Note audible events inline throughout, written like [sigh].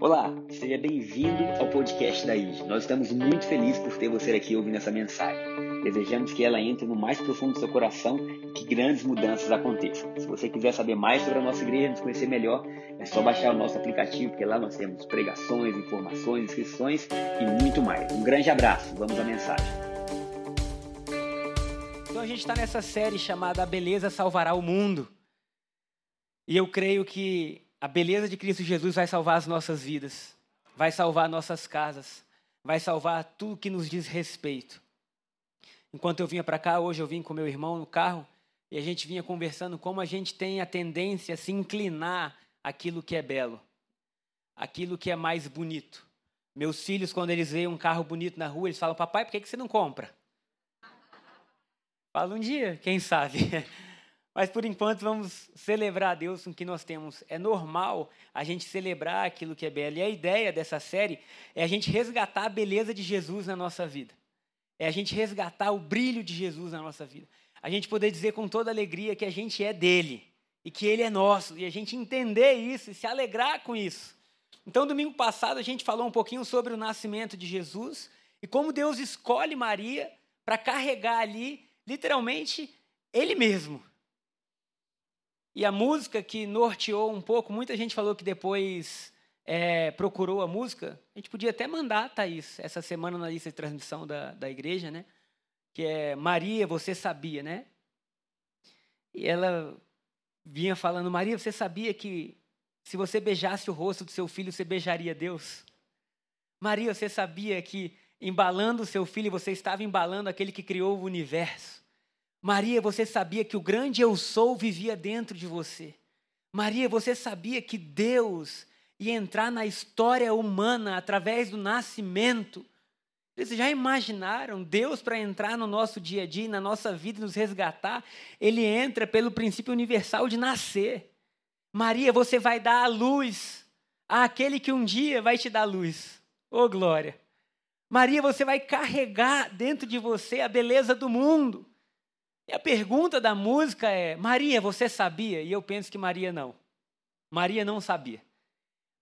Olá, seja bem-vindo ao podcast da IG. Nós estamos muito felizes por ter você aqui ouvindo essa mensagem. Desejamos que ela entre no mais profundo do seu coração e que grandes mudanças aconteçam. Se você quiser saber mais sobre a nossa igreja, nos conhecer melhor, é só baixar o nosso aplicativo, porque lá nós temos pregações, informações, inscrições e muito mais. Um grande abraço, vamos à mensagem. Então a gente está nessa série chamada A Beleza Salvará o Mundo. E eu creio que a beleza de Cristo Jesus vai salvar as nossas vidas, vai salvar nossas casas, vai salvar tudo que nos diz respeito. Enquanto eu vinha para cá, hoje eu vim com meu irmão no carro e a gente vinha conversando como a gente tem a tendência a se inclinar aquilo que é belo, aquilo que é mais bonito. Meus filhos, quando eles veem um carro bonito na rua, eles falam: Papai, por que você não compra? Fala um dia, quem sabe. [laughs] Mas por enquanto vamos celebrar a Deus com o que nós temos. É normal a gente celebrar aquilo que é belo. E a ideia dessa série é a gente resgatar a beleza de Jesus na nossa vida. É a gente resgatar o brilho de Jesus na nossa vida. A gente poder dizer com toda alegria que a gente é dele e que ele é nosso. E a gente entender isso e se alegrar com isso. Então, domingo passado, a gente falou um pouquinho sobre o nascimento de Jesus e como Deus escolhe Maria para carregar ali, literalmente, ele mesmo. E a música que norteou um pouco, muita gente falou que depois é, procurou a música. A gente podia até mandar, Thaís, essa semana na lista de transmissão da, da igreja, né? Que é Maria, você sabia, né? E ela vinha falando: Maria, você sabia que se você beijasse o rosto do seu filho, você beijaria Deus? Maria, você sabia que embalando o seu filho, você estava embalando aquele que criou o universo? Maria, você sabia que o grande eu sou vivia dentro de você. Maria, você sabia que Deus ia entrar na história humana através do nascimento. Vocês já imaginaram Deus para entrar no nosso dia a dia, na nossa vida e nos resgatar? Ele entra pelo princípio universal de nascer. Maria, você vai dar a luz àquele que um dia vai te dar luz. Ô oh, glória! Maria, você vai carregar dentro de você a beleza do mundo. E a pergunta da música é: Maria, você sabia? E eu penso que Maria não. Maria não sabia.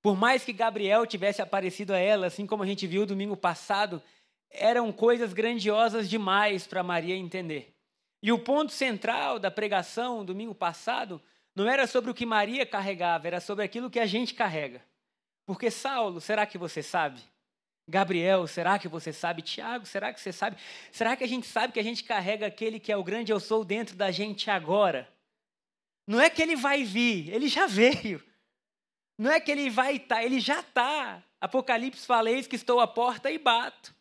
Por mais que Gabriel tivesse aparecido a ela, assim como a gente viu domingo passado, eram coisas grandiosas demais para Maria entender. E o ponto central da pregação domingo passado não era sobre o que Maria carregava, era sobre aquilo que a gente carrega. Porque Saulo, será que você sabe? Gabriel, será que você sabe? Tiago, será que você sabe? Será que a gente sabe que a gente carrega aquele que é o grande eu sou dentro da gente agora? Não é que ele vai vir, ele já [laughs] veio. Não é que ele vai estar, tá, ele já está. Apocalipse fala: Eis que estou à porta e bato.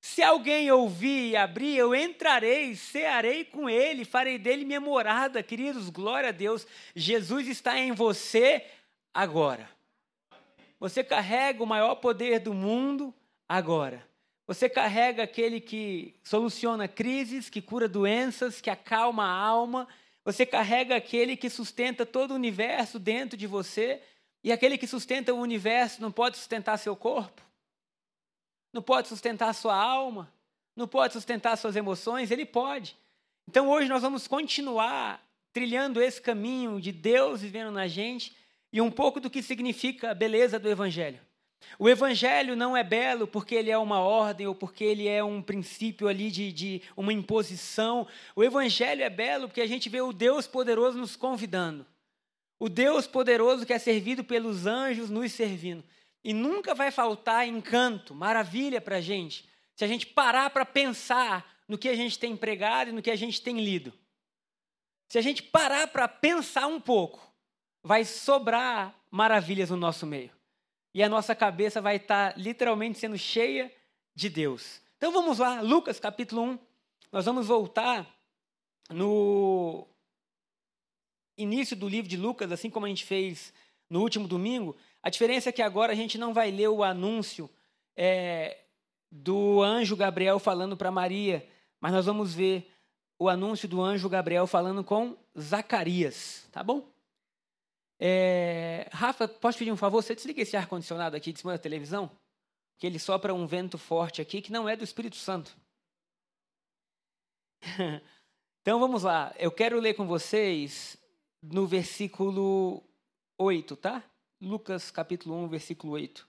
Se alguém ouvir e abrir, eu entrarei, cearei com ele, farei dele minha morada. Queridos, glória a Deus. Jesus está em você agora. Você carrega o maior poder do mundo agora. Você carrega aquele que soluciona crises, que cura doenças, que acalma a alma. Você carrega aquele que sustenta todo o universo dentro de você. E aquele que sustenta o universo não pode sustentar seu corpo, não pode sustentar sua alma, não pode sustentar suas emoções, ele pode. Então hoje nós vamos continuar trilhando esse caminho de Deus vivendo na gente e um pouco do que significa a beleza do Evangelho. O Evangelho não é belo porque ele é uma ordem ou porque ele é um princípio ali de, de uma imposição. O Evangelho é belo porque a gente vê o Deus poderoso nos convidando. O Deus poderoso que é servido pelos anjos nos servindo. E nunca vai faltar encanto, maravilha para a gente, se a gente parar para pensar no que a gente tem pregado e no que a gente tem lido. Se a gente parar para pensar um pouco, vai sobrar maravilhas no nosso meio. E a nossa cabeça vai estar literalmente sendo cheia de Deus. Então vamos lá, Lucas capítulo 1. Nós vamos voltar no início do livro de Lucas, assim como a gente fez no último domingo. A diferença é que agora a gente não vai ler o anúncio é, do anjo Gabriel falando para Maria, mas nós vamos ver o anúncio do anjo Gabriel falando com Zacarias, tá bom? É, Rafa, posso pedir um favor? Você desliga esse ar-condicionado aqui de cima da televisão? Que ele sopra um vento forte aqui que não é do Espírito Santo. [laughs] então vamos lá. Eu quero ler com vocês no versículo 8, tá? Lucas capítulo 1, versículo 8.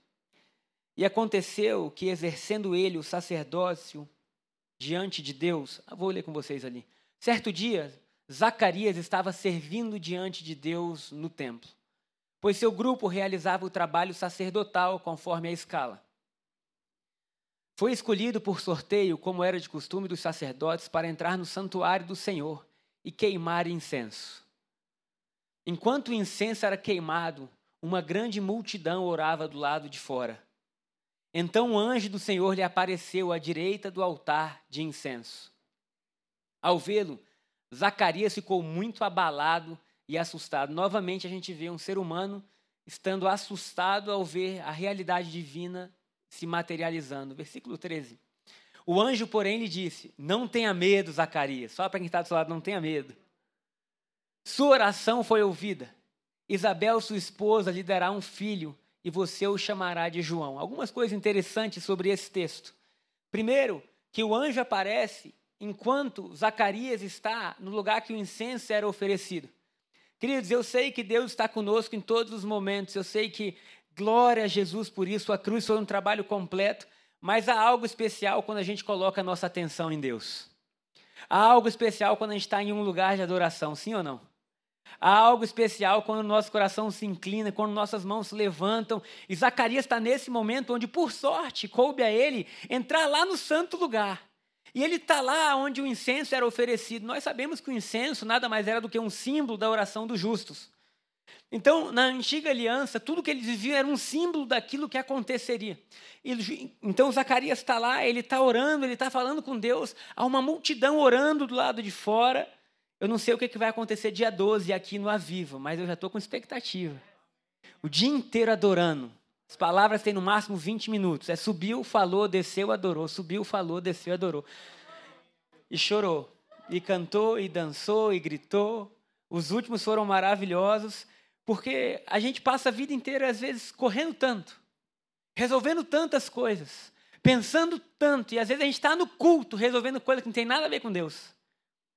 E aconteceu que, exercendo ele o sacerdócio diante de Deus, vou ler com vocês ali. Certo dia, Zacarias estava servindo diante de Deus no templo, pois seu grupo realizava o trabalho sacerdotal conforme a escala. Foi escolhido por sorteio, como era de costume dos sacerdotes, para entrar no santuário do Senhor e queimar incenso. Enquanto o incenso era queimado, uma grande multidão orava do lado de fora. Então o anjo do Senhor lhe apareceu à direita do altar de incenso. Ao vê-lo, Zacarias ficou muito abalado e assustado. Novamente a gente vê um ser humano estando assustado ao ver a realidade divina se materializando. Versículo 13. O anjo, porém, lhe disse: Não tenha medo, Zacarias. Só para quem está do seu lado, não tenha medo. Sua oração foi ouvida. Isabel, sua esposa, lhe dará um filho e você o chamará de João. Algumas coisas interessantes sobre esse texto. Primeiro, que o anjo aparece enquanto Zacarias está no lugar que o incenso era oferecido. Queridos, eu sei que Deus está conosco em todos os momentos, eu sei que glória a Jesus por isso, a cruz foi um trabalho completo, mas há algo especial quando a gente coloca a nossa atenção em Deus. Há algo especial quando a gente está em um lugar de adoração, sim ou não? Há algo especial quando o nosso coração se inclina, quando nossas mãos se levantam. E Zacarias está nesse momento onde, por sorte, coube a ele entrar lá no santo lugar. E ele está lá onde o incenso era oferecido. Nós sabemos que o incenso nada mais era do que um símbolo da oração dos justos. Então, na antiga aliança, tudo que eles viviam era um símbolo daquilo que aconteceria. Então, Zacarias está lá, ele está orando, ele está falando com Deus, há uma multidão orando do lado de fora. Eu não sei o que vai acontecer dia 12 aqui no Aviva, mas eu já estou com expectativa. O dia inteiro adorando. As palavras têm no máximo 20 minutos. É subiu, falou, desceu, adorou. Subiu, falou, desceu, adorou. E chorou. E cantou, e dançou, e gritou. Os últimos foram maravilhosos, porque a gente passa a vida inteira, às vezes, correndo tanto, resolvendo tantas coisas, pensando tanto, e às vezes a gente está no culto resolvendo coisas que não tem nada a ver com Deus.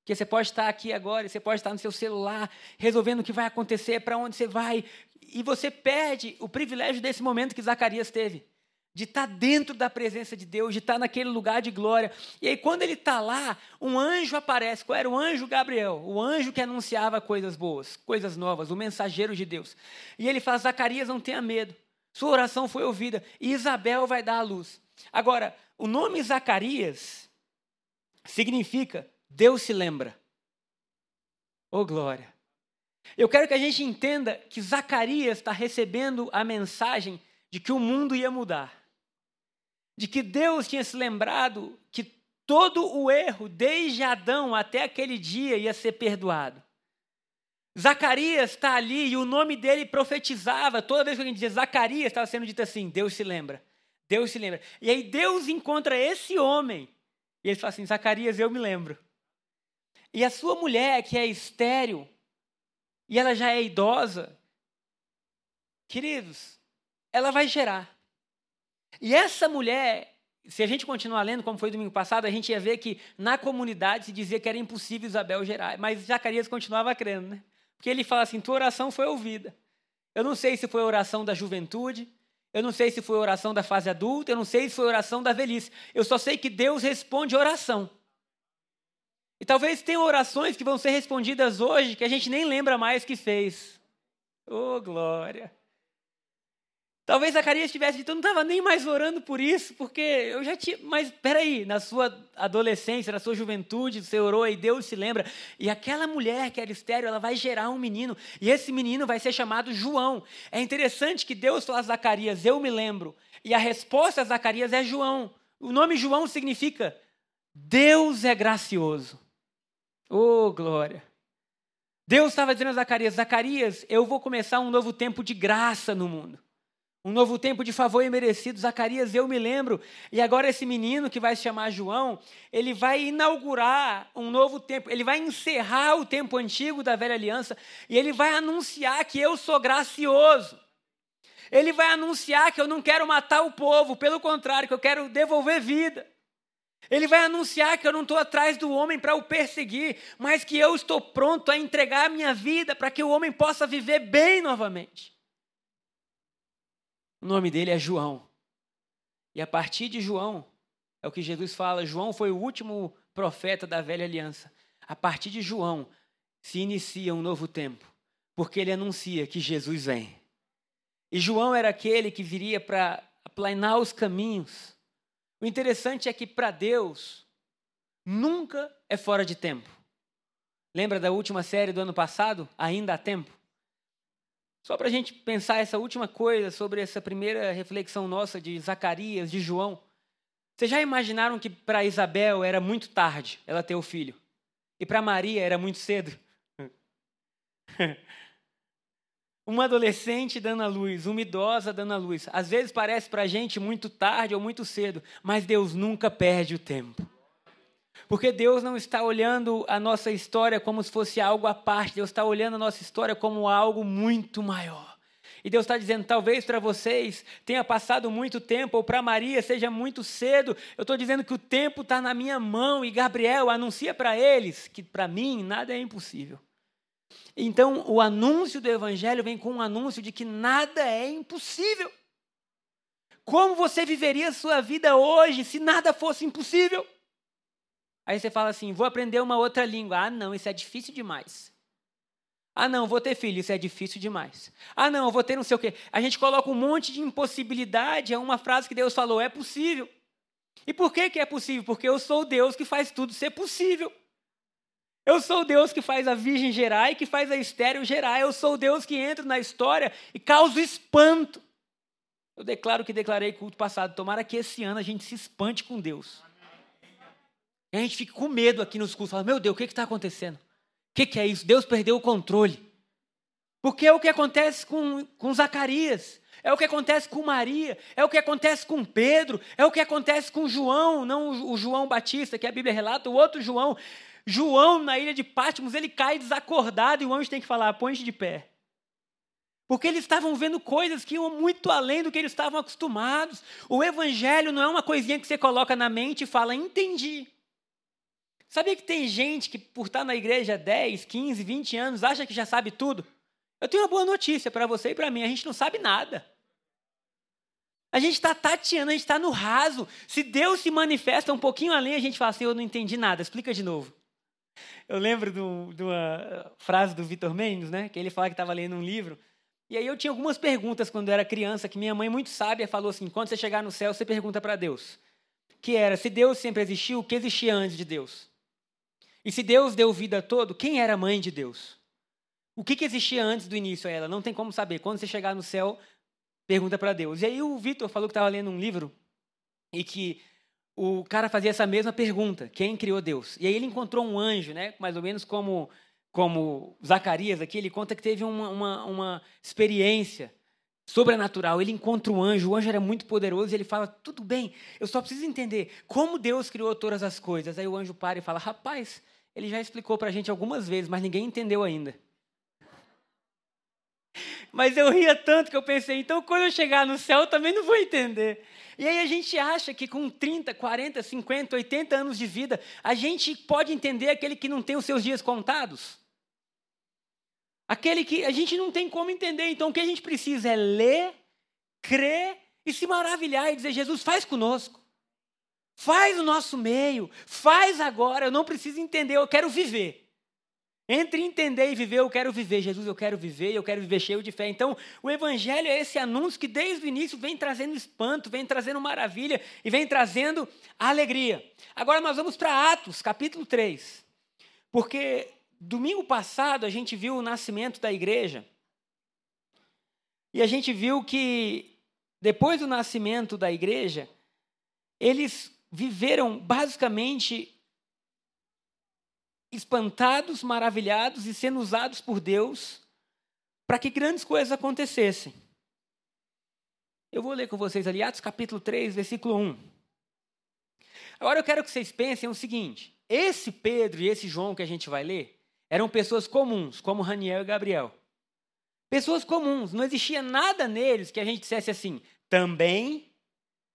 Porque você pode estar aqui agora, você pode estar no seu celular, resolvendo o que vai acontecer, para onde você vai, e você perde o privilégio desse momento que Zacarias teve, de estar dentro da presença de Deus, de estar naquele lugar de glória. E aí, quando ele está lá, um anjo aparece. Qual era o anjo Gabriel? O anjo que anunciava coisas boas, coisas novas, o mensageiro de Deus. E ele fala: Zacarias, não tenha medo, sua oração foi ouvida, e Isabel vai dar a luz. Agora, o nome Zacarias significa Deus se lembra. Oh, glória. Eu quero que a gente entenda que Zacarias está recebendo a mensagem de que o mundo ia mudar. De que Deus tinha se lembrado que todo o erro, desde Adão até aquele dia, ia ser perdoado. Zacarias está ali e o nome dele profetizava. Toda vez que a gente dizia Zacarias, estava sendo dito assim: Deus se lembra. Deus se lembra. E aí Deus encontra esse homem. E ele fala assim: Zacarias, eu me lembro. E a sua mulher, que é estéril, e ela já é idosa, queridos, ela vai gerar. E essa mulher, se a gente continuar lendo, como foi domingo passado, a gente ia ver que na comunidade se dizia que era impossível Isabel gerar, mas Zacarias continuava crendo, né? Porque ele fala assim: tua oração foi ouvida. Eu não sei se foi a oração da juventude, eu não sei se foi a oração da fase adulta, eu não sei se foi a oração da velhice. Eu só sei que Deus responde oração. E talvez tenham orações que vão ser respondidas hoje que a gente nem lembra mais que fez. Oh, glória! Talvez Zacarias tivesse dito, eu não estava nem mais orando por isso, porque eu já tinha. Mas peraí, na sua adolescência, na sua juventude, você orou e Deus se lembra. E aquela mulher que era estéreo, ela vai gerar um menino. E esse menino vai ser chamado João. É interessante que Deus fala a Zacarias, eu me lembro. E a resposta a Zacarias é João. O nome João significa Deus é gracioso. Oh, glória! Deus estava dizendo a Zacarias: Zacarias, eu vou começar um novo tempo de graça no mundo. Um novo tempo de favor imerecido. Zacarias, eu me lembro. E agora esse menino que vai se chamar João, ele vai inaugurar um novo tempo. Ele vai encerrar o tempo antigo da velha aliança e ele vai anunciar que eu sou gracioso. Ele vai anunciar que eu não quero matar o povo, pelo contrário, que eu quero devolver vida. Ele vai anunciar que eu não estou atrás do homem para o perseguir, mas que eu estou pronto a entregar a minha vida para que o homem possa viver bem novamente. O nome dele é João. E a partir de João, é o que Jesus fala: João foi o último profeta da velha aliança. A partir de João se inicia um novo tempo, porque ele anuncia que Jesus vem. E João era aquele que viria para aplanar os caminhos. O interessante é que para Deus nunca é fora de tempo. Lembra da última série do ano passado? Ainda há tempo? Só para a gente pensar essa última coisa sobre essa primeira reflexão nossa de Zacarias, de João. Vocês já imaginaram que para Isabel era muito tarde ela ter o filho? E para Maria era muito cedo? [laughs] uma adolescente dando a luz, uma idosa dando a luz. Às vezes parece para a gente muito tarde ou muito cedo, mas Deus nunca perde o tempo. Porque Deus não está olhando a nossa história como se fosse algo à parte, Deus está olhando a nossa história como algo muito maior. E Deus está dizendo: talvez para vocês tenha passado muito tempo, ou para Maria seja muito cedo. Eu estou dizendo que o tempo está na minha mão, e Gabriel anuncia para eles que para mim nada é impossível. Então, o anúncio do Evangelho vem com um anúncio de que nada é impossível. Como você viveria a sua vida hoje se nada fosse impossível? Aí você fala assim: vou aprender uma outra língua. Ah, não, isso é difícil demais. Ah, não, vou ter filho, isso é difícil demais. Ah, não, vou ter não sei o quê. A gente coloca um monte de impossibilidade a uma frase que Deus falou: é possível. E por que, que é possível? Porque eu sou Deus que faz tudo ser possível. Eu sou o Deus que faz a virgem gerar e que faz a estéreo gerar. Eu sou o Deus que entra na história e causa espanto. Eu declaro que declarei culto passado. Tomara que esse ano a gente se espante com Deus. E a gente fica com medo aqui nos cultos. Fala, meu Deus, o que está acontecendo? O que, que, é isso? Deus perdeu o controle. Porque é o que acontece com, com Zacarias. É o que acontece com Maria, é o que acontece com Pedro, é o que acontece com João, não o João Batista, que a Bíblia relata, o outro João. João, na ilha de Patmos, ele cai desacordado e o anjo tem que falar: põe de pé. Porque eles estavam vendo coisas que iam muito além do que eles estavam acostumados. O evangelho não é uma coisinha que você coloca na mente e fala, entendi. Sabia que tem gente que, por estar na igreja 10, 15, 20 anos, acha que já sabe tudo? Eu tenho uma boa notícia para você e para mim: a gente não sabe nada. A gente está tateando, a gente está no raso. Se Deus se manifesta um pouquinho além, a gente fala assim: eu não entendi nada, explica de novo. Eu lembro de uma frase do Vitor Mendes, né? Que ele fala que estava lendo um livro. E aí eu tinha algumas perguntas quando eu era criança, que minha mãe, muito sábia, falou assim: quando você chegar no céu, você pergunta para Deus. Que era: se Deus sempre existiu, o que existia antes de Deus? E se Deus deu vida a todo, quem era a mãe de Deus? O que, que existia antes do início a ela? Não tem como saber. Quando você chegar no céu, pergunta para Deus. E aí o Vitor falou que estava lendo um livro e que o cara fazia essa mesma pergunta: quem criou Deus? E aí ele encontrou um anjo, né? Mais ou menos como como Zacarias aqui, ele conta que teve uma, uma, uma experiência sobrenatural. Ele encontra um anjo, o anjo era muito poderoso e ele fala: tudo bem, eu só preciso entender como Deus criou todas as coisas. Aí o anjo para e fala: rapaz, ele já explicou para a gente algumas vezes, mas ninguém entendeu ainda. Mas eu ria tanto que eu pensei, então quando eu chegar no céu eu também não vou entender. E aí a gente acha que com 30, 40, 50, 80 anos de vida, a gente pode entender aquele que não tem os seus dias contados. Aquele que a gente não tem como entender. Então o que a gente precisa é ler, crer e se maravilhar e dizer: Jesus, faz conosco. Faz o nosso meio, faz agora, eu não preciso entender, eu quero viver. Entre entender e viver, eu quero viver. Jesus, eu quero viver, eu quero viver cheio de fé. Então, o Evangelho é esse anúncio que desde o início vem trazendo espanto, vem trazendo maravilha e vem trazendo alegria. Agora nós vamos para Atos, capítulo 3. Porque domingo passado a gente viu o nascimento da igreja. E a gente viu que depois do nascimento da igreja, eles viveram basicamente espantados, maravilhados e sendo usados por Deus para que grandes coisas acontecessem. Eu vou ler com vocês ali, Atos capítulo 3, versículo 1. Agora eu quero que vocês pensem o seguinte: esse Pedro e esse João que a gente vai ler eram pessoas comuns, como Raniel e Gabriel. Pessoas comuns, não existia nada neles que a gente dissesse assim, também,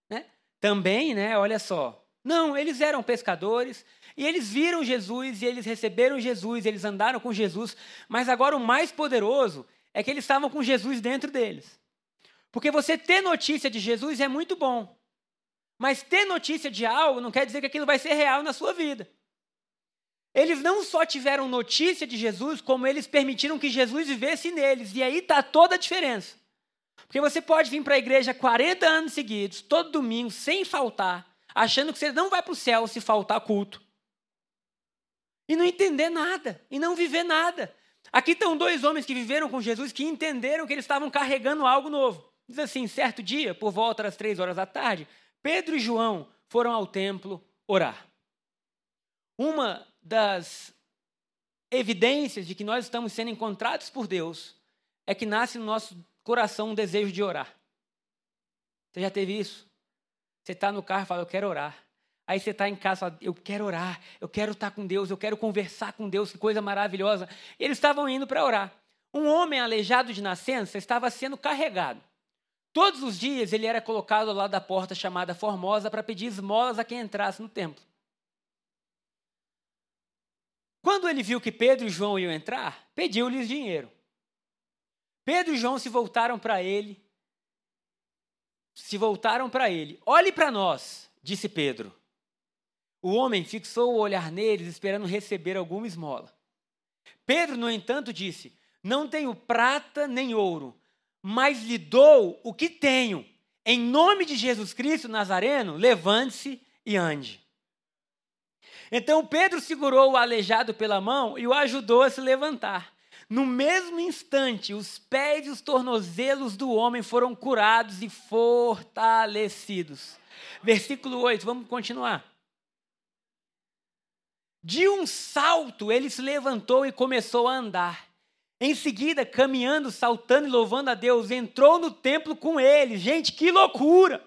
né? Também, né? Olha só. Não, eles eram pescadores e eles viram Jesus e eles receberam Jesus, eles andaram com Jesus, mas agora o mais poderoso é que eles estavam com Jesus dentro deles. Porque você ter notícia de Jesus é muito bom, mas ter notícia de algo não quer dizer que aquilo vai ser real na sua vida. Eles não só tiveram notícia de Jesus, como eles permitiram que Jesus vivesse neles. E aí está toda a diferença. Porque você pode vir para a igreja 40 anos seguidos, todo domingo, sem faltar, achando que você não vai para o céu se faltar culto. E não entender nada, e não viver nada. Aqui estão dois homens que viveram com Jesus, que entenderam que eles estavam carregando algo novo. Diz assim: certo dia, por volta das três horas da tarde, Pedro e João foram ao templo orar. Uma das evidências de que nós estamos sendo encontrados por Deus é que nasce no nosso coração um desejo de orar. Você já teve isso? Você está no carro e fala, eu quero orar. Aí você está em casa eu quero orar, eu quero estar com Deus, eu quero conversar com Deus, que coisa maravilhosa. E eles estavam indo para orar. Um homem aleijado de nascença estava sendo carregado. Todos os dias ele era colocado lá da porta chamada Formosa para pedir esmolas a quem entrasse no templo. Quando ele viu que Pedro e João iam entrar, pediu-lhes dinheiro. Pedro e João se voltaram para ele. Se voltaram para ele. Olhe para nós, disse Pedro. O homem fixou o olhar neles, esperando receber alguma esmola. Pedro, no entanto, disse: Não tenho prata nem ouro, mas lhe dou o que tenho. Em nome de Jesus Cristo Nazareno, levante-se e ande. Então Pedro segurou o aleijado pela mão e o ajudou a se levantar. No mesmo instante, os pés e os tornozelos do homem foram curados e fortalecidos. Versículo 8, vamos continuar. De um salto, ele se levantou e começou a andar. Em seguida, caminhando, saltando e louvando a Deus, entrou no templo com ele. Gente, que loucura!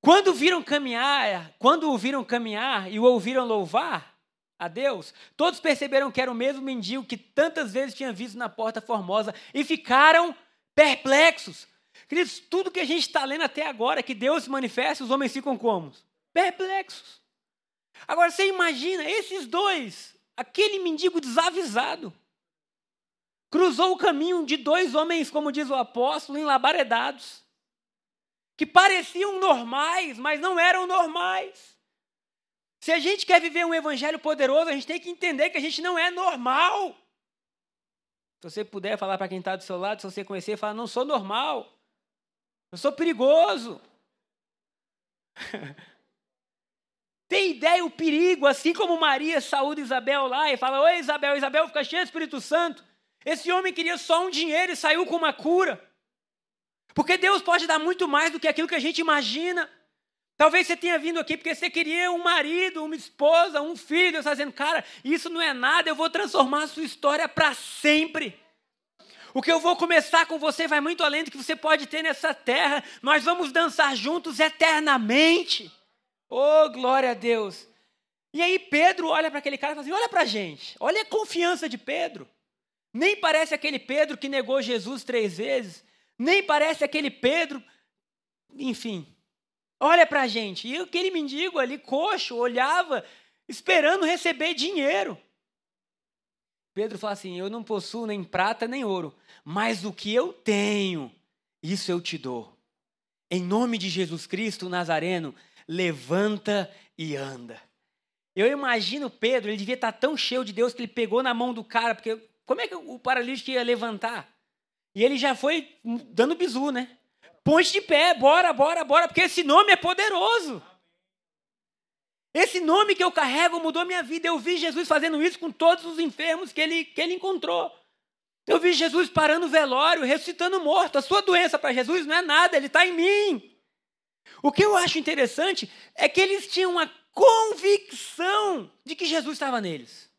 Quando viram caminhar, quando o viram caminhar e o ouviram louvar a Deus, todos perceberam que era o mesmo mendigo que tantas vezes tinha visto na porta formosa e ficaram perplexos. Queridos, tudo que a gente está lendo até agora, que Deus se manifesta, os homens ficam como? Perplexos. Agora você imagina esses dois, aquele mendigo desavisado, cruzou o caminho de dois homens, como diz o apóstolo, enlabaredados que pareciam normais, mas não eram normais. Se a gente quer viver um evangelho poderoso, a gente tem que entender que a gente não é normal. Se você puder falar para quem está do seu lado, se você conhecer, fala: não sou normal, eu sou perigoso. [laughs] Tem ideia o perigo, assim como Maria saúda Isabel lá e fala: Oi, Isabel, Isabel fica cheia do Espírito Santo. Esse homem queria só um dinheiro e saiu com uma cura. Porque Deus pode dar muito mais do que aquilo que a gente imagina. Talvez você tenha vindo aqui porque você queria um marido, uma esposa, um filho. Você está dizendo, cara, isso não é nada, eu vou transformar a sua história para sempre. O que eu vou começar com você vai muito além do que você pode ter nessa terra. Nós vamos dançar juntos eternamente. Oh, glória a Deus. E aí Pedro olha para aquele cara e fala assim: olha para a gente, olha a confiança de Pedro. Nem parece aquele Pedro que negou Jesus três vezes nem parece aquele Pedro. Enfim, olha para a gente. E aquele mendigo ali, coxo, olhava, esperando receber dinheiro. Pedro fala assim: Eu não possuo nem prata nem ouro, mas o que eu tenho, isso eu te dou. Em nome de Jesus Cristo Nazareno, levanta e anda. Eu imagino Pedro, ele devia estar tão cheio de Deus que ele pegou na mão do cara, porque como é que o paralítico ia levantar? E ele já foi dando bizu, né? Ponte de pé, bora, bora, bora, porque esse nome é poderoso. Esse nome que eu carrego mudou minha vida. Eu vi Jesus fazendo isso com todos os enfermos que ele, que ele encontrou. Eu vi Jesus parando o velório, ressuscitando morto. A sua doença para Jesus não é nada, ele está em mim. O que eu acho interessante é que eles tinham uma convicção de que Jesus estava neles.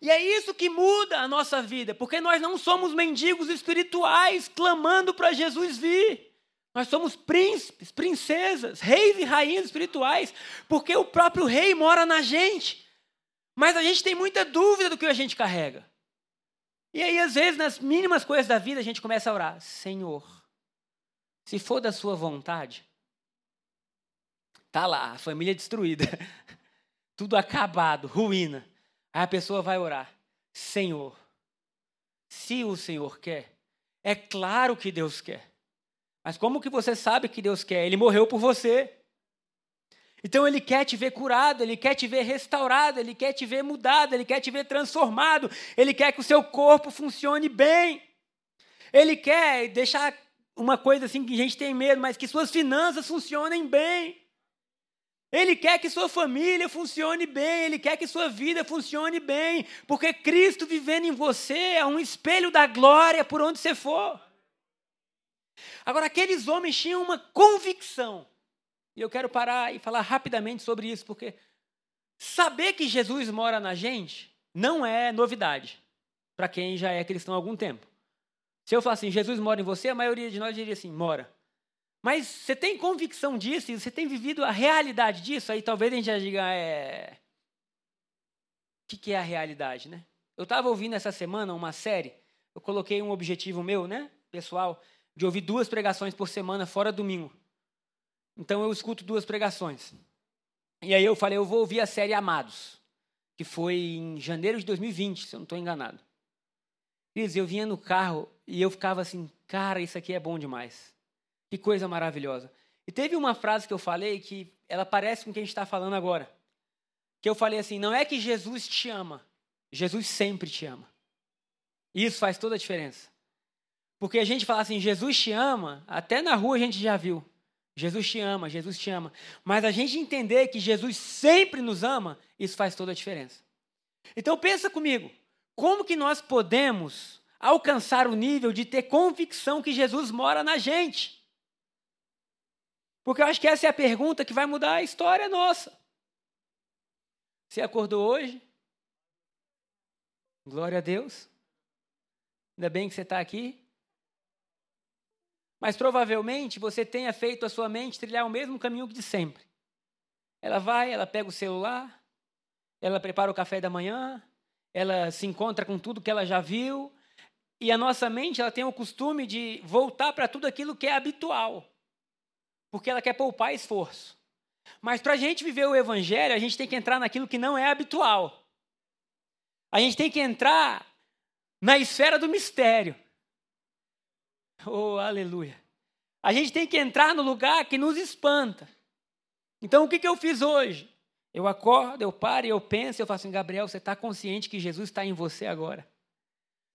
E é isso que muda a nossa vida, porque nós não somos mendigos espirituais clamando para Jesus vir. Nós somos príncipes, princesas, reis e rainhas espirituais, porque o próprio rei mora na gente. Mas a gente tem muita dúvida do que a gente carrega. E aí, às vezes, nas mínimas coisas da vida, a gente começa a orar: Senhor, se for da Sua vontade, Tá lá, a família destruída. [laughs] Tudo acabado, ruína. Aí a pessoa vai orar. Senhor, se o Senhor quer, é claro que Deus quer. Mas como que você sabe que Deus quer? Ele morreu por você. Então ele quer te ver curado, ele quer te ver restaurado, ele quer te ver mudado, ele quer te ver transformado, ele quer que o seu corpo funcione bem. Ele quer deixar uma coisa assim que a gente tem medo, mas que suas finanças funcionem bem. Ele quer que sua família funcione bem, ele quer que sua vida funcione bem, porque Cristo vivendo em você é um espelho da glória por onde você for. Agora, aqueles homens tinham uma convicção, e eu quero parar e falar rapidamente sobre isso, porque saber que Jesus mora na gente não é novidade para quem já é cristão há algum tempo. Se eu falar assim, Jesus mora em você, a maioria de nós diria assim, mora. Mas você tem convicção disso, e você tem vivido a realidade disso, aí talvez a gente já diga, é... o que é a realidade, né? Eu estava ouvindo essa semana uma série, eu coloquei um objetivo meu, né, pessoal, de ouvir duas pregações por semana fora domingo. Então eu escuto duas pregações. E aí eu falei, eu vou ouvir a série Amados, que foi em janeiro de 2020, se eu não estou enganado. Eu vinha no carro e eu ficava assim, cara, isso aqui é bom demais. Que coisa maravilhosa. E teve uma frase que eu falei que ela parece com o que a gente está falando agora. Que eu falei assim: não é que Jesus te ama, Jesus sempre te ama. E isso faz toda a diferença. Porque a gente fala assim, Jesus te ama, até na rua a gente já viu. Jesus te ama, Jesus te ama. Mas a gente entender que Jesus sempre nos ama, isso faz toda a diferença. Então pensa comigo, como que nós podemos alcançar o nível de ter convicção que Jesus mora na gente? Porque eu acho que essa é a pergunta que vai mudar a história nossa. Você acordou hoje? Glória a Deus. Ainda bem que você está aqui. Mas provavelmente você tenha feito a sua mente trilhar o mesmo caminho que de sempre. Ela vai, ela pega o celular, ela prepara o café da manhã, ela se encontra com tudo que ela já viu, e a nossa mente ela tem o costume de voltar para tudo aquilo que é habitual porque ela quer poupar esforço. Mas para a gente viver o evangelho, a gente tem que entrar naquilo que não é habitual. A gente tem que entrar na esfera do mistério. Oh, aleluia. A gente tem que entrar no lugar que nos espanta. Então, o que, que eu fiz hoje? Eu acordo, eu paro eu penso, eu falo assim, Gabriel, você está consciente que Jesus está em você agora?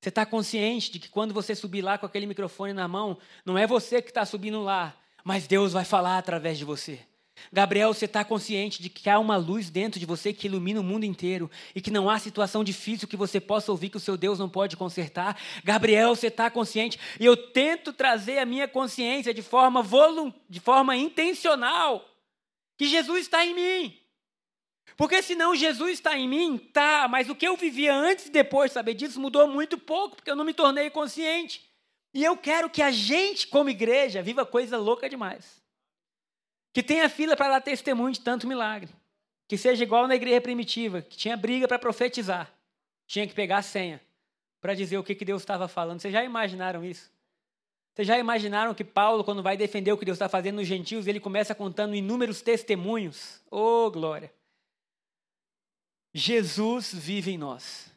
Você está consciente de que quando você subir lá com aquele microfone na mão, não é você que está subindo lá, mas Deus vai falar através de você. Gabriel, você está consciente de que há uma luz dentro de você que ilumina o mundo inteiro e que não há situação difícil que você possa ouvir que o seu Deus não pode consertar? Gabriel, você está consciente? E eu tento trazer a minha consciência de forma, volum, de forma intencional que Jesus está em mim. Porque senão Jesus está em mim, tá, mas o que eu vivia antes e depois de saber disso mudou muito pouco, porque eu não me tornei consciente. E eu quero que a gente, como igreja, viva coisa louca demais. Que tenha fila para dar testemunho de tanto milagre. Que seja igual na igreja primitiva, que tinha briga para profetizar. Tinha que pegar a senha para dizer o que, que Deus estava falando. Vocês já imaginaram isso? Vocês já imaginaram que Paulo, quando vai defender o que Deus está fazendo nos gentios, ele começa contando inúmeros testemunhos? Oh, glória! Jesus vive em nós.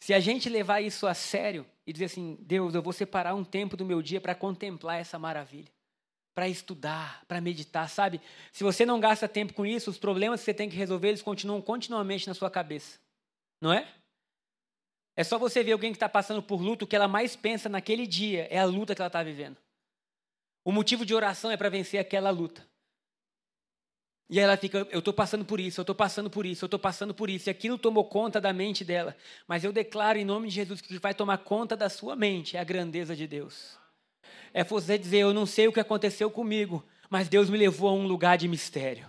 Se a gente levar isso a sério, e dizer assim: Deus, eu vou separar um tempo do meu dia para contemplar essa maravilha, para estudar, para meditar, sabe? Se você não gasta tempo com isso, os problemas que você tem que resolver, eles continuam continuamente na sua cabeça, não é? É só você ver alguém que está passando por luto, o que ela mais pensa naquele dia é a luta que ela está vivendo. O motivo de oração é para vencer aquela luta. E ela fica, eu estou passando por isso, eu estou passando por isso, eu estou passando por isso. E aquilo tomou conta da mente dela. Mas eu declaro em nome de Jesus que o que vai tomar conta da sua mente é a grandeza de Deus. É você dizer, eu não sei o que aconteceu comigo, mas Deus me levou a um lugar de mistério.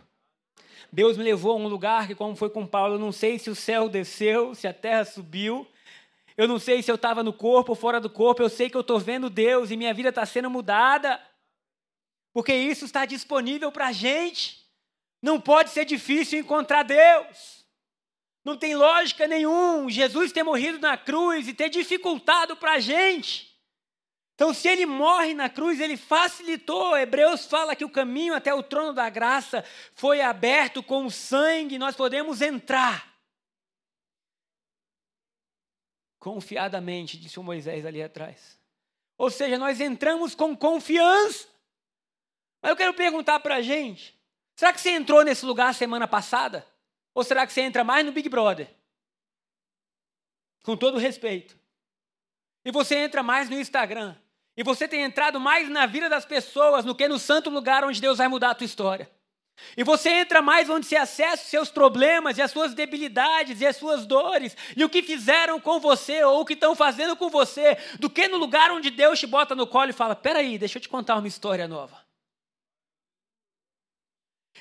Deus me levou a um lugar que, como foi com Paulo, eu não sei se o céu desceu, se a terra subiu. Eu não sei se eu estava no corpo ou fora do corpo. Eu sei que eu estou vendo Deus e minha vida está sendo mudada. Porque isso está disponível para a gente. Não pode ser difícil encontrar Deus. Não tem lógica nenhum Jesus ter morrido na cruz e ter dificultado para a gente. Então, se ele morre na cruz, ele facilitou. Hebreus fala que o caminho até o trono da graça foi aberto com o sangue, nós podemos entrar. Confiadamente, disse o Moisés ali atrás. Ou seja, nós entramos com confiança. Mas eu quero perguntar para a gente: será que você entrou nesse lugar semana passada? Ou será que você entra mais no Big Brother? Com todo respeito. E você entra mais no Instagram. E você tem entrado mais na vida das pessoas do que no santo lugar onde Deus vai mudar a tua história. E você entra mais onde você acessa os seus problemas e as suas debilidades e as suas dores e o que fizeram com você ou o que estão fazendo com você, do que no lugar onde Deus te bota no colo e fala: peraí, deixa eu te contar uma história nova.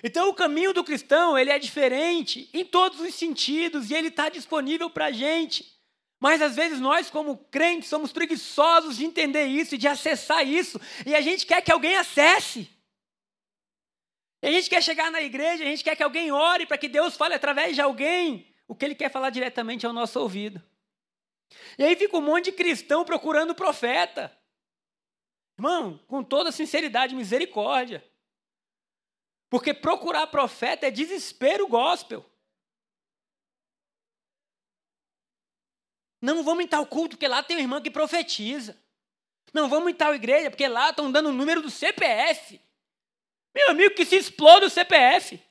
Então o caminho do cristão ele é diferente em todos os sentidos e ele está disponível para a gente. Mas às vezes nós, como crentes, somos preguiçosos de entender isso e de acessar isso. E a gente quer que alguém acesse. E a gente quer chegar na igreja, a gente quer que alguém ore para que Deus fale através de alguém o que ele quer falar diretamente ao nosso ouvido. E aí fica um monte de cristão procurando profeta. Irmão, com toda sinceridade, misericórdia. Porque procurar profeta é desespero gospel. Não vamos em tal culto, porque lá tem uma irmã que profetiza. Não vamos em tal igreja, porque lá estão dando o número do CPF. Meu amigo, que se exploda o CPF.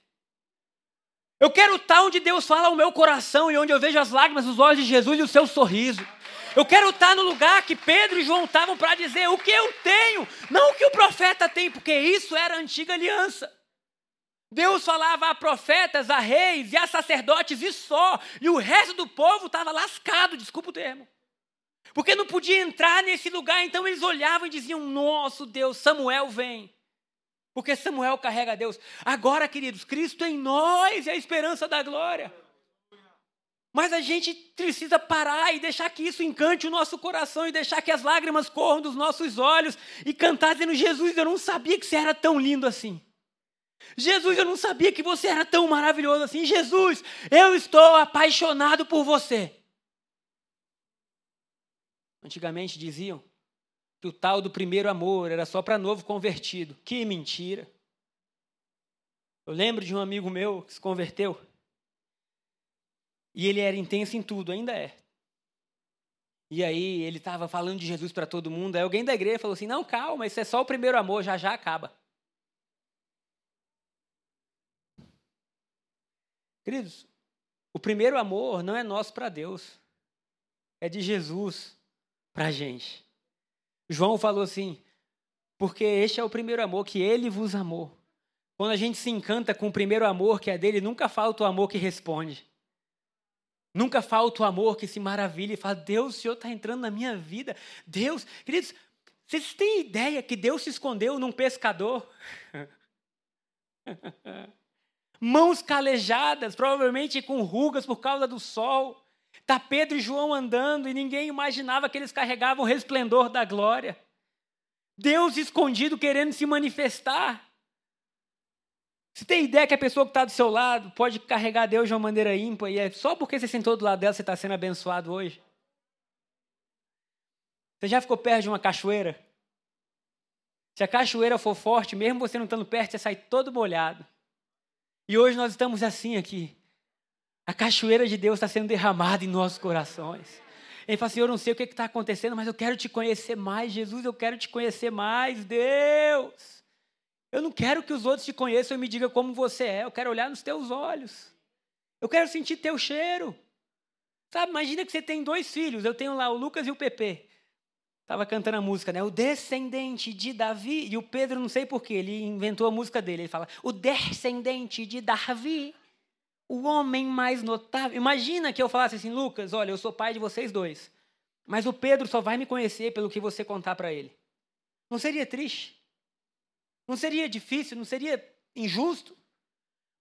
Eu quero estar onde Deus fala ao meu coração e onde eu vejo as lágrimas dos olhos de Jesus e o seu sorriso. Eu quero estar no lugar que Pedro e João estavam para dizer o que eu tenho, não o que o profeta tem, porque isso era a antiga aliança. Deus falava a profetas, a reis e a sacerdotes e só, e o resto do povo estava lascado, desculpa o termo. Porque não podia entrar nesse lugar, então eles olhavam e diziam: Nosso Deus, Samuel vem. Porque Samuel carrega Deus. Agora, queridos, Cristo em nós é a esperança da glória. Mas a gente precisa parar e deixar que isso encante o nosso coração e deixar que as lágrimas corram dos nossos olhos e cantar dizendo: Jesus, eu não sabia que você era tão lindo assim. Jesus, eu não sabia que você era tão maravilhoso assim. Jesus, eu estou apaixonado por você. Antigamente diziam que o tal do primeiro amor era só para novo convertido. Que mentira. Eu lembro de um amigo meu que se converteu. E ele era intenso em tudo, ainda é. E aí ele estava falando de Jesus para todo mundo. Aí alguém da igreja falou assim: Não, calma, isso é só o primeiro amor, já já acaba. Queridos, o primeiro amor não é nosso para Deus, é de Jesus para a gente. João falou assim: porque este é o primeiro amor que ele vos amou. Quando a gente se encanta com o primeiro amor que é dele, nunca falta o amor que responde. Nunca falta o amor que se maravilha e fala: Deus, o Senhor está entrando na minha vida. Deus, queridos, vocês têm ideia que Deus se escondeu num pescador? [laughs] mãos calejadas, provavelmente com rugas por causa do sol. Está Pedro e João andando e ninguém imaginava que eles carregavam o resplendor da glória. Deus escondido querendo se manifestar. Você tem ideia que a pessoa que está do seu lado pode carregar Deus de uma maneira ímpar e é só porque você sentou do lado dela você está sendo abençoado hoje? Você já ficou perto de uma cachoeira? Se a cachoeira for forte, mesmo você não estando perto, você sai todo molhado. E hoje nós estamos assim aqui. A cachoeira de Deus está sendo derramada em nossos corações. Ele fala assim: Eu não sei o que está acontecendo, mas eu quero te conhecer mais. Jesus, eu quero te conhecer mais. Deus. Eu não quero que os outros te conheçam e me digam como você é. Eu quero olhar nos teus olhos. Eu quero sentir teu cheiro. Sabe, imagina que você tem dois filhos. Eu tenho lá o Lucas e o Pepe. Estava cantando a música, né? O descendente de Davi. E o Pedro, não sei porquê, ele inventou a música dele. Ele fala: O descendente de Davi, o homem mais notável. Imagina que eu falasse assim, Lucas, olha, eu sou pai de vocês dois. Mas o Pedro só vai me conhecer pelo que você contar para ele. Não seria triste? Não seria difícil? Não seria injusto?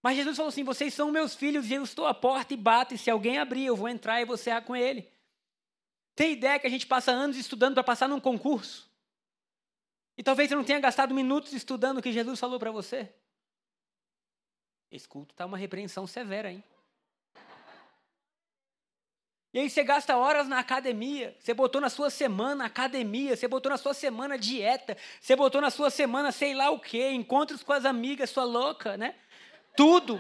Mas Jesus falou assim: Vocês são meus filhos e eu estou à porta e bato. E se alguém abrir, eu vou entrar e vou cear com ele. Tem ideia que a gente passa anos estudando para passar num concurso? E talvez você não tenha gastado minutos estudando o que Jesus falou para você. Esse culto está uma repreensão severa, hein? E aí você gasta horas na academia, você botou na sua semana academia, você botou na sua semana dieta, você botou na sua semana sei lá o quê, encontros com as amigas, sua louca, né? Tudo.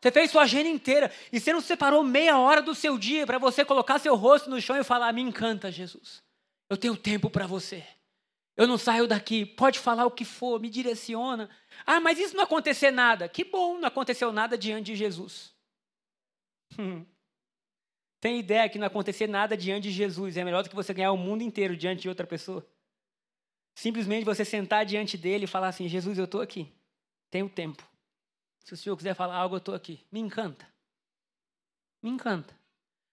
Você fez sua agenda inteira e você não separou meia hora do seu dia para você colocar seu rosto no chão e falar: Me encanta, Jesus. Eu tenho tempo para você. Eu não saio daqui. Pode falar o que for, me direciona. Ah, mas isso não acontecer nada. Que bom, não aconteceu nada diante de Jesus. Hum. Tem ideia que não acontecer nada diante de Jesus é melhor do que você ganhar o mundo inteiro diante de outra pessoa? Simplesmente você sentar diante dele e falar assim: Jesus, eu estou aqui. Tenho tempo. Se o senhor quiser falar algo, eu estou aqui. Me encanta. Me encanta.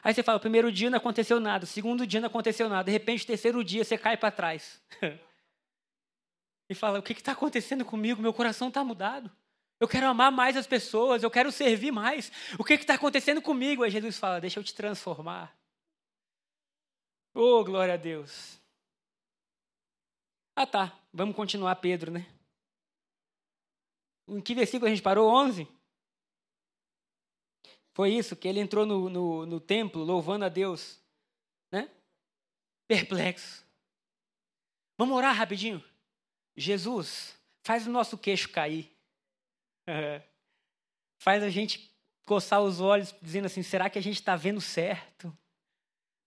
Aí você fala: o primeiro dia não aconteceu nada, o segundo dia não aconteceu nada, de repente, terceiro dia você cai para trás. [laughs] e fala: o que está acontecendo comigo? Meu coração está mudado. Eu quero amar mais as pessoas, eu quero servir mais. O que está acontecendo comigo? Aí Jesus fala: deixa eu te transformar. Oh, glória a Deus. Ah, tá. Vamos continuar, Pedro, né? Em que versículo a gente parou? 11? Foi isso, que ele entrou no, no, no templo louvando a Deus, né? Perplexo. Vamos orar rapidinho? Jesus, faz o nosso queixo cair. [laughs] faz a gente coçar os olhos, dizendo assim: será que a gente está vendo certo?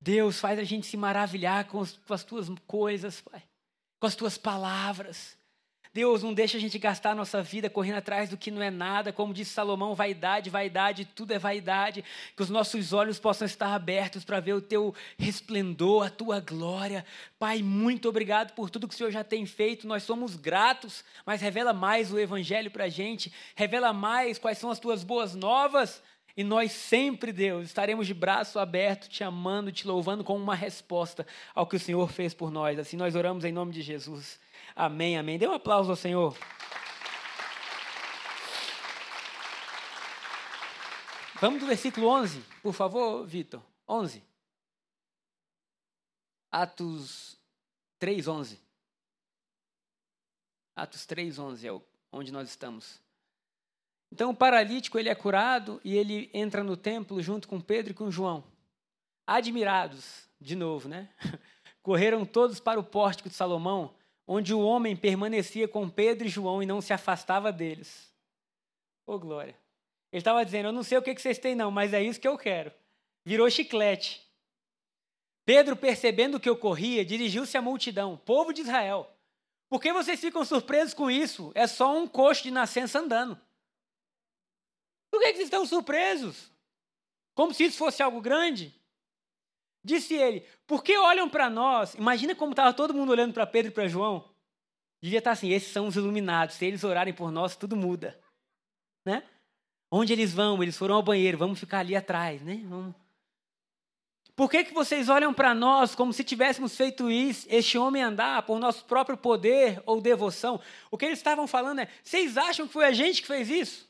Deus, faz a gente se maravilhar com, com as tuas coisas, Pai, com as tuas palavras. Deus, não deixa a gente gastar a nossa vida correndo atrás do que não é nada. Como disse Salomão, vaidade, vaidade, tudo é vaidade. Que os nossos olhos possam estar abertos para ver o teu resplendor, a tua glória. Pai, muito obrigado por tudo que o Senhor já tem feito. Nós somos gratos, mas revela mais o Evangelho para a gente. Revela mais quais são as tuas boas novas. E nós sempre, Deus, estaremos de braço aberto, te amando, te louvando como uma resposta ao que o Senhor fez por nós. Assim nós oramos em nome de Jesus. Amém, amém. Dê um aplauso ao Senhor. Vamos do versículo 11, por favor, Vitor. 11. Atos 3, 11. Atos 3, 11 é onde nós estamos. Então o paralítico ele é curado e ele entra no templo junto com Pedro e com João. Admirados, de novo, né? [laughs] Correram todos para o pórtico de Salomão onde o homem permanecia com Pedro e João e não se afastava deles. Ô, oh, glória. Ele estava dizendo: Eu não sei o que vocês têm, não, mas é isso que eu quero. Virou chiclete. Pedro, percebendo o que ocorria, dirigiu-se à multidão, povo de Israel. Por que vocês ficam surpresos com isso? É só um coxo de nascença andando. Por que vocês estão surpresos? Como se isso fosse algo grande? Disse ele: Por que olham para nós? Imagina como estava todo mundo olhando para Pedro e para João. Devia estar tá assim: esses são os iluminados. Se eles orarem por nós, tudo muda. Né? Onde eles vão? Eles foram ao banheiro. Vamos ficar ali atrás. Né? Vamos. Por que, que vocês olham para nós como se tivéssemos feito isso, este homem andar por nosso próprio poder ou devoção? O que eles estavam falando é: vocês acham que foi a gente que fez isso?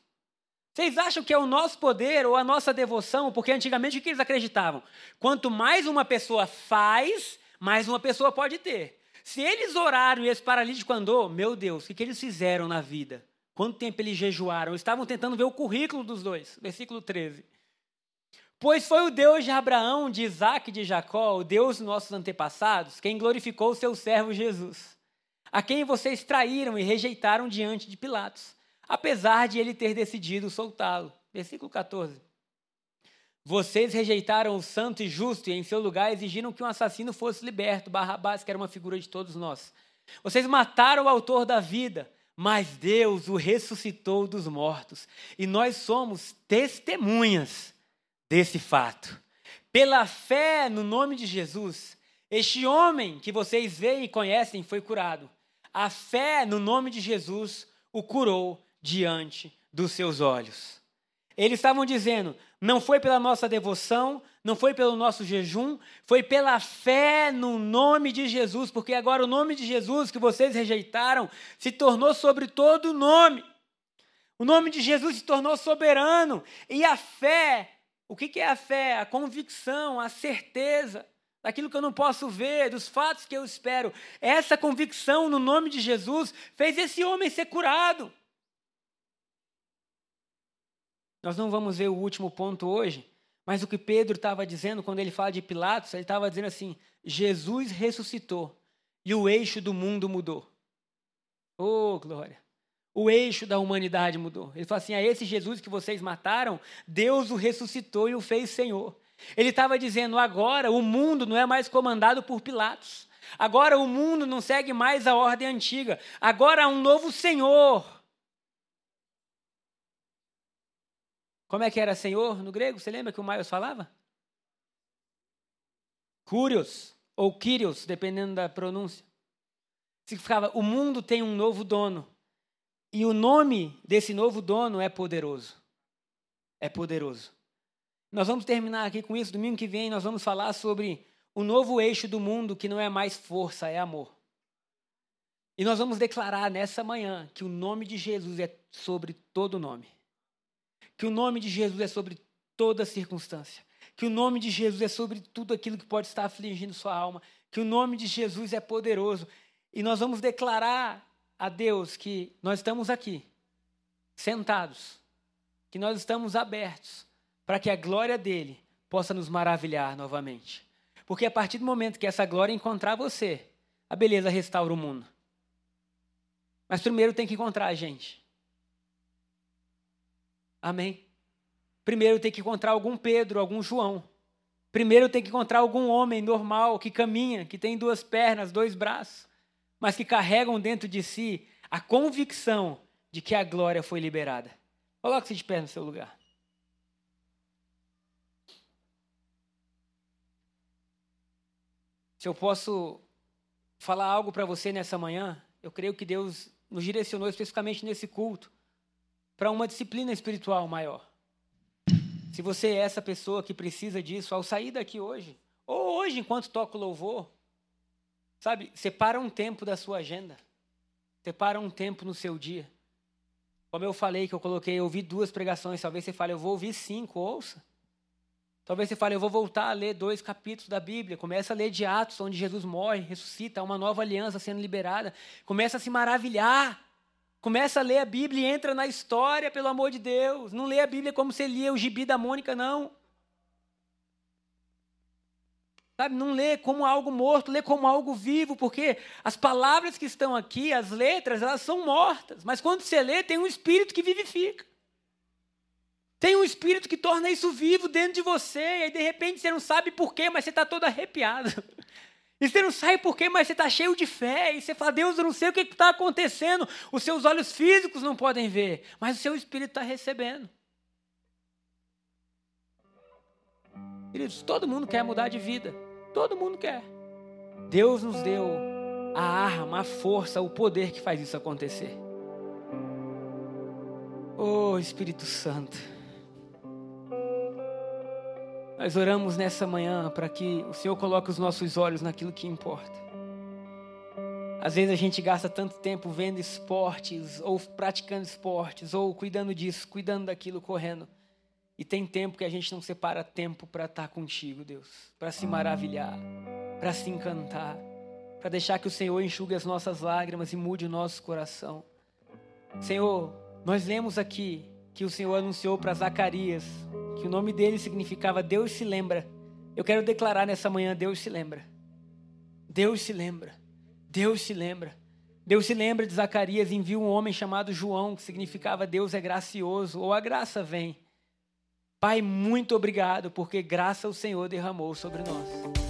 Vocês acham que é o nosso poder ou a nossa devoção? Porque antigamente o que eles acreditavam? Quanto mais uma pessoa faz, mais uma pessoa pode ter. Se eles oraram e esse paralítico andou, meu Deus, o que, eles fizeram na vida? Quanto tempo eles jejuaram? Estavam tentando ver o currículo dos dois. Versículo 13. Pois foi o Deus de Abraão, de Isaac e de Jacó, o Deus dos nossos antepassados, quem glorificou o seu servo Jesus, a quem vocês traíram e rejeitaram diante de Pilatos apesar de ele ter decidido soltá-lo. Versículo 14. Vocês rejeitaram o santo e justo e em seu lugar exigiram que um assassino fosse liberto, Barrabás, que era uma figura de todos nós. Vocês mataram o autor da vida, mas Deus o ressuscitou dos mortos. E nós somos testemunhas desse fato. Pela fé no nome de Jesus, este homem que vocês veem e conhecem foi curado. A fé no nome de Jesus o curou diante dos seus olhos. Eles estavam dizendo: não foi pela nossa devoção, não foi pelo nosso jejum, foi pela fé no nome de Jesus, porque agora o nome de Jesus que vocês rejeitaram se tornou sobre todo o nome. O nome de Jesus se tornou soberano. E a fé, o que é a fé? A convicção, a certeza daquilo que eu não posso ver, dos fatos que eu espero. Essa convicção no nome de Jesus fez esse homem ser curado. Nós não vamos ver o último ponto hoje, Mas o que Pedro estava dizendo quando ele fala de Pilatos, ele estava dizendo assim: Jesus ressuscitou e o eixo do mundo mudou. Oh, glória! O eixo da humanidade mudou. Ele fala assim: a esse Jesus que vocês mataram, Deus o ressuscitou e o fez Senhor. Ele estava dizendo: agora o mundo não é mais comandado por Pilatos. Agora o mundo não segue mais a ordem antiga. Agora há um novo Senhor. Como é que era Senhor no grego? Você lembra que o Maios falava? Curios ou Kyrios, dependendo da pronúncia. Significava: o mundo tem um novo dono. E o nome desse novo dono é poderoso. É poderoso. Nós vamos terminar aqui com isso. Domingo que vem nós vamos falar sobre o novo eixo do mundo que não é mais força, é amor. E nós vamos declarar nessa manhã que o nome de Jesus é sobre todo nome. Que o nome de Jesus é sobre toda circunstância. Que o nome de Jesus é sobre tudo aquilo que pode estar afligindo sua alma. Que o nome de Jesus é poderoso. E nós vamos declarar a Deus que nós estamos aqui, sentados, que nós estamos abertos para que a glória dele possa nos maravilhar novamente. Porque a partir do momento que essa glória encontrar você, a beleza restaura o mundo. Mas primeiro tem que encontrar a gente. Amém? Primeiro tem que encontrar algum Pedro, algum João. Primeiro tem que encontrar algum homem normal que caminha, que tem duas pernas, dois braços, mas que carregam dentro de si a convicção de que a glória foi liberada. Coloque-se de pé no seu lugar. Se eu posso falar algo para você nessa manhã, eu creio que Deus nos direcionou especificamente nesse culto para uma disciplina espiritual maior. Se você é essa pessoa que precisa disso, ao sair daqui hoje, ou hoje enquanto toca o louvor, sabe, separa um tempo da sua agenda, separa um tempo no seu dia. Como eu falei que eu coloquei, eu ouvi duas pregações, talvez você fale, eu vou ouvir cinco, ouça. Talvez você fale, eu vou voltar a ler dois capítulos da Bíblia. Começa a ler de Atos, onde Jesus morre, ressuscita, uma nova aliança sendo liberada. Começa a se maravilhar. Começa a ler a Bíblia e entra na história, pelo amor de Deus. Não lê a Bíblia como você lia o gibi da Mônica, não. Sabe, não lê como algo morto, lê como algo vivo, porque as palavras que estão aqui, as letras, elas são mortas. Mas quando você lê, tem um espírito que vivifica. Tem um espírito que torna isso vivo dentro de você, e aí de repente você não sabe porquê, mas você está todo arrepiado. [laughs] E você não sabe porquê, mas você está cheio de fé. E você fala, Deus, eu não sei o que está acontecendo. Os seus olhos físicos não podem ver, mas o seu espírito está recebendo. Queridos, todo mundo quer mudar de vida. Todo mundo quer. Deus nos deu a arma, a força, o poder que faz isso acontecer. Oh, Espírito Santo. Nós oramos nessa manhã para que o Senhor coloque os nossos olhos naquilo que importa. Às vezes a gente gasta tanto tempo vendo esportes, ou praticando esportes, ou cuidando disso, cuidando daquilo, correndo. E tem tempo que a gente não separa tempo para estar contigo, Deus, para se maravilhar, para se encantar, para deixar que o Senhor enxugue as nossas lágrimas e mude o nosso coração. Senhor, nós lemos aqui que o Senhor anunciou para Zacarias, que o nome dele significava Deus se lembra. Eu quero declarar nessa manhã: Deus se lembra. Deus se lembra. Deus se lembra. Deus se lembra de Zacarias envia um homem chamado João, que significava Deus é gracioso, ou a graça vem. Pai, muito obrigado, porque graça o Senhor derramou sobre nós.